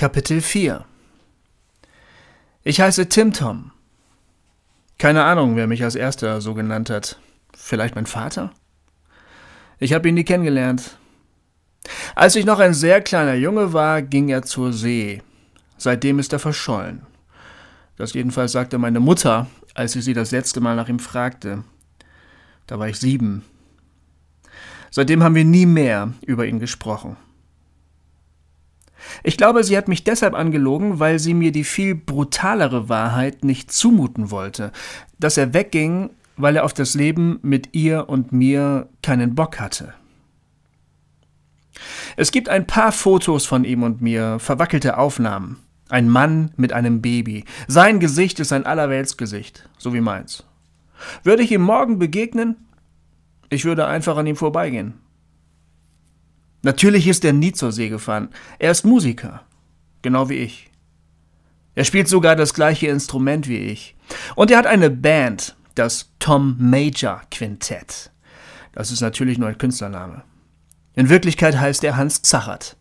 Kapitel 4 Ich heiße Tim Tom. Keine Ahnung, wer mich als erster so genannt hat. Vielleicht mein Vater? Ich habe ihn nie kennengelernt. Als ich noch ein sehr kleiner Junge war, ging er zur See. Seitdem ist er verschollen. Das jedenfalls sagte meine Mutter, als ich sie das letzte Mal nach ihm fragte. Da war ich sieben. Seitdem haben wir nie mehr über ihn gesprochen. Ich glaube, sie hat mich deshalb angelogen, weil sie mir die viel brutalere Wahrheit nicht zumuten wollte, dass er wegging, weil er auf das Leben mit ihr und mir keinen Bock hatte. Es gibt ein paar Fotos von ihm und mir, verwackelte Aufnahmen. Ein Mann mit einem Baby. Sein Gesicht ist ein Allerweltsgesicht, so wie meins. Würde ich ihm morgen begegnen? Ich würde einfach an ihm vorbeigehen. Natürlich ist er nie zur See gefahren. Er ist Musiker. Genau wie ich. Er spielt sogar das gleiche Instrument wie ich. Und er hat eine Band, das Tom Major Quintett. Das ist natürlich nur ein Künstlername. In Wirklichkeit heißt er Hans Zachert.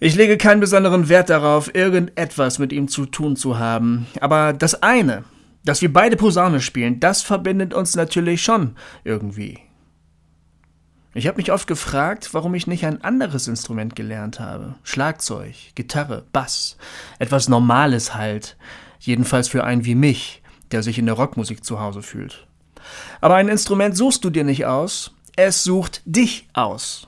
Ich lege keinen besonderen Wert darauf, irgendetwas mit ihm zu tun zu haben, aber das eine, dass wir beide Posaune spielen, das verbindet uns natürlich schon irgendwie. Ich habe mich oft gefragt, warum ich nicht ein anderes Instrument gelernt habe. Schlagzeug, Gitarre, Bass. Etwas Normales halt. Jedenfalls für einen wie mich, der sich in der Rockmusik zu Hause fühlt. Aber ein Instrument suchst du dir nicht aus, es sucht dich aus.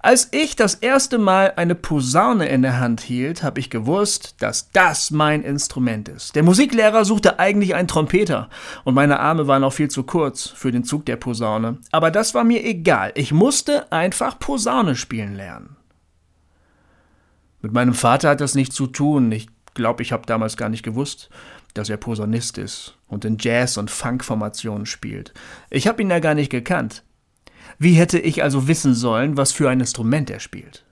Als ich das erste Mal eine Posaune in der Hand hielt, habe ich gewusst, dass das mein Instrument ist. Der Musiklehrer suchte eigentlich einen Trompeter und meine Arme waren auch viel zu kurz für den Zug der Posaune. Aber das war mir egal. Ich musste einfach Posaune spielen lernen. Mit meinem Vater hat das nichts zu tun. Ich glaube, ich habe damals gar nicht gewusst, dass er Posaunist ist und in Jazz- und Funkformationen spielt. Ich habe ihn ja gar nicht gekannt. Wie hätte ich also wissen sollen, was für ein Instrument er spielt?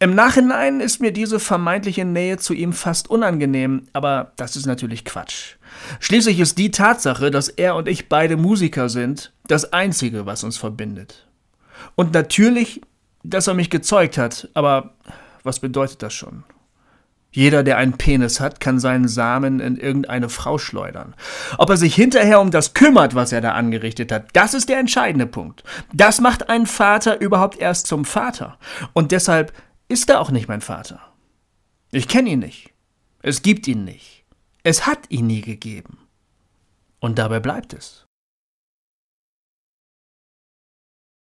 Im Nachhinein ist mir diese vermeintliche Nähe zu ihm fast unangenehm, aber das ist natürlich Quatsch. Schließlich ist die Tatsache, dass er und ich beide Musiker sind, das Einzige, was uns verbindet. Und natürlich, dass er mich gezeugt hat, aber was bedeutet das schon? Jeder, der einen Penis hat, kann seinen Samen in irgendeine Frau schleudern. Ob er sich hinterher um das kümmert, was er da angerichtet hat, das ist der entscheidende Punkt. Das macht einen Vater überhaupt erst zum Vater. Und deshalb ist er auch nicht mein Vater. Ich kenne ihn nicht. Es gibt ihn nicht. Es hat ihn nie gegeben. Und dabei bleibt es.